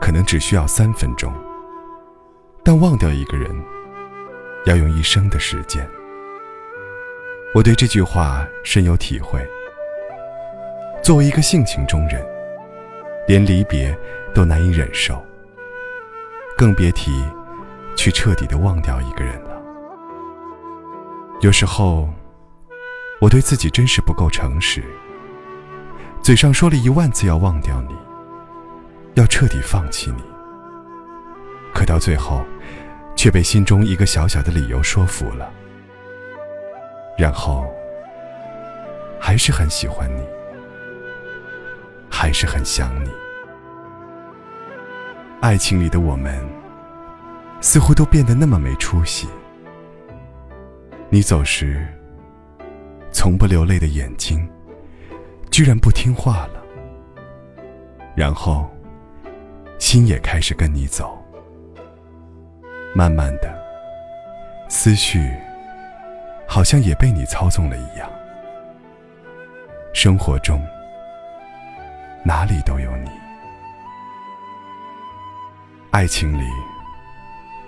可能只需要三分钟；但忘掉一个人，要用一生的时间。我对这句话深有体会。作为一个性情中人，连离别都难以忍受，更别提去彻底的忘掉一个人了。有时候，我对自己真是不够诚实。嘴上说了一万次要忘掉你，要彻底放弃你，可到最后，却被心中一个小小的理由说服了，然后还是很喜欢你，还是很想你。爱情里的我们，似乎都变得那么没出息。你走时，从不流泪的眼睛。居然不听话了，然后心也开始跟你走，慢慢的，思绪好像也被你操纵了一样。生活中哪里都有你，爱情里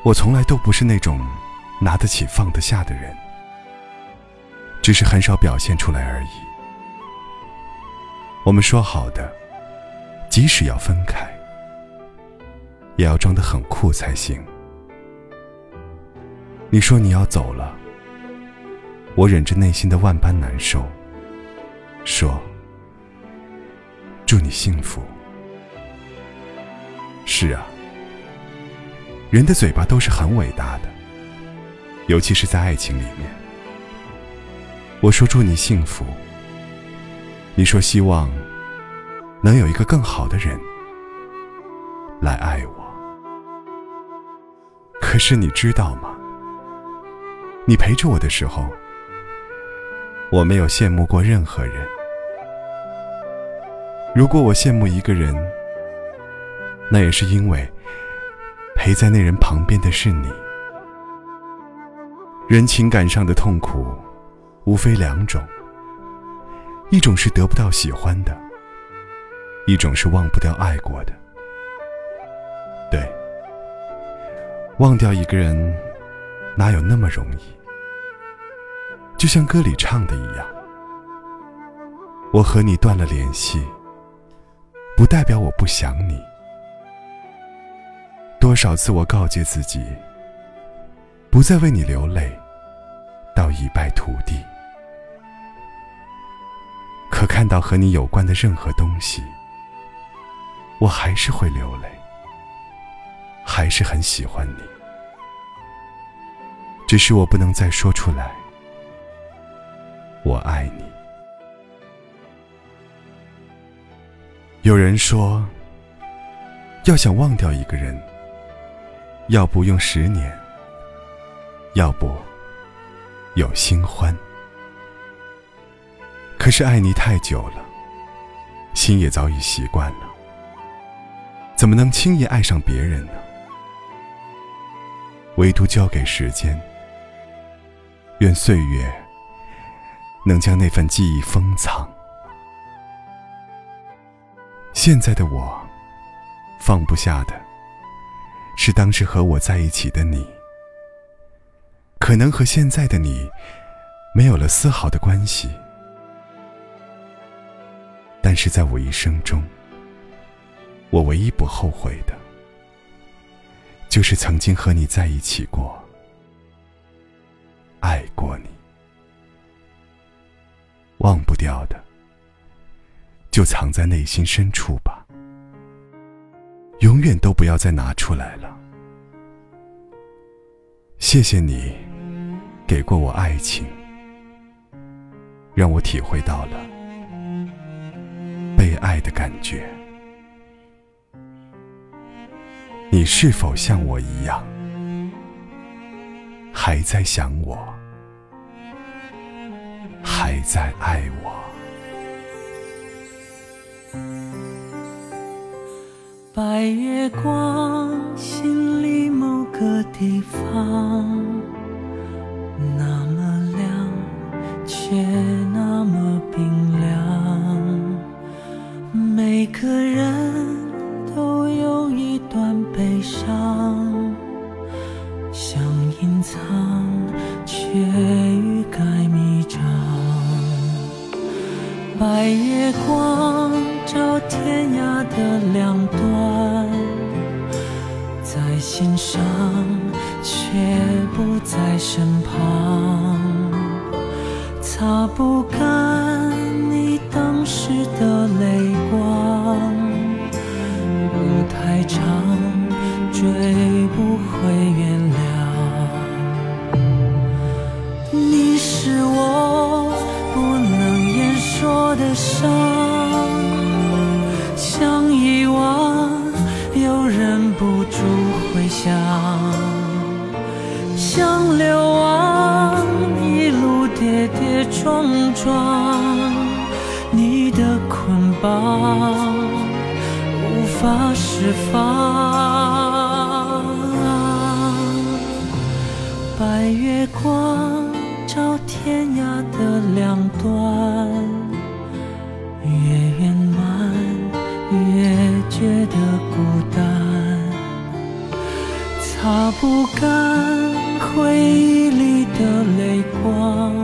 我从来都不是那种拿得起放得下的人，只是很少表现出来而已。我们说好的，即使要分开，也要装得很酷才行。你说你要走了，我忍着内心的万般难受，说：“祝你幸福。”是啊，人的嘴巴都是很伟大的，尤其是在爱情里面。我说祝你幸福。你说希望能有一个更好的人来爱我，可是你知道吗？你陪着我的时候，我没有羡慕过任何人。如果我羡慕一个人，那也是因为陪在那人旁边的是你。人情感上的痛苦，无非两种。一种是得不到喜欢的，一种是忘不掉爱过的。忘掉一个人，哪有那么容易？就像歌里唱的一样，我和你断了联系，不代表我不想你。多少次我告诫自己，不再为你流泪，到一败涂地。可看到和你有关的任何东西，我还是会流泪，还是很喜欢你。只是我不能再说出来，我爱你。有人说，要想忘掉一个人，要不用十年，要不有新欢。可是爱你太久了，心也早已习惯了，怎么能轻易爱上别人呢？唯独交给时间，愿岁月能将那份记忆封藏。现在的我，放不下的，是当时和我在一起的你，可能和现在的你，没有了丝毫的关系。但是在我一生中，我唯一不后悔的，就是曾经和你在一起过，爱过你。忘不掉的，就藏在内心深处吧，永远都不要再拿出来了。谢谢你，给过我爱情，让我体会到了。被爱的感觉。你是否像我一样，还在想我，还在爱我？白月光，心里某个地方，那么亮，却那么冰凉。每个人。都有一段悲伤，想隐藏，却欲盖弥彰。白月光照天涯的两端，在心上，却不在身旁，擦不干你当时的泪光。不会原谅。你是我不能言说的伤，想遗忘又忍不住回想，想流亡一路跌跌撞撞，你的捆绑无。法释放，白月光照天涯的两端，越圆满越觉得孤单，擦不干回忆里的泪光，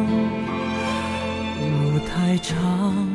路太长。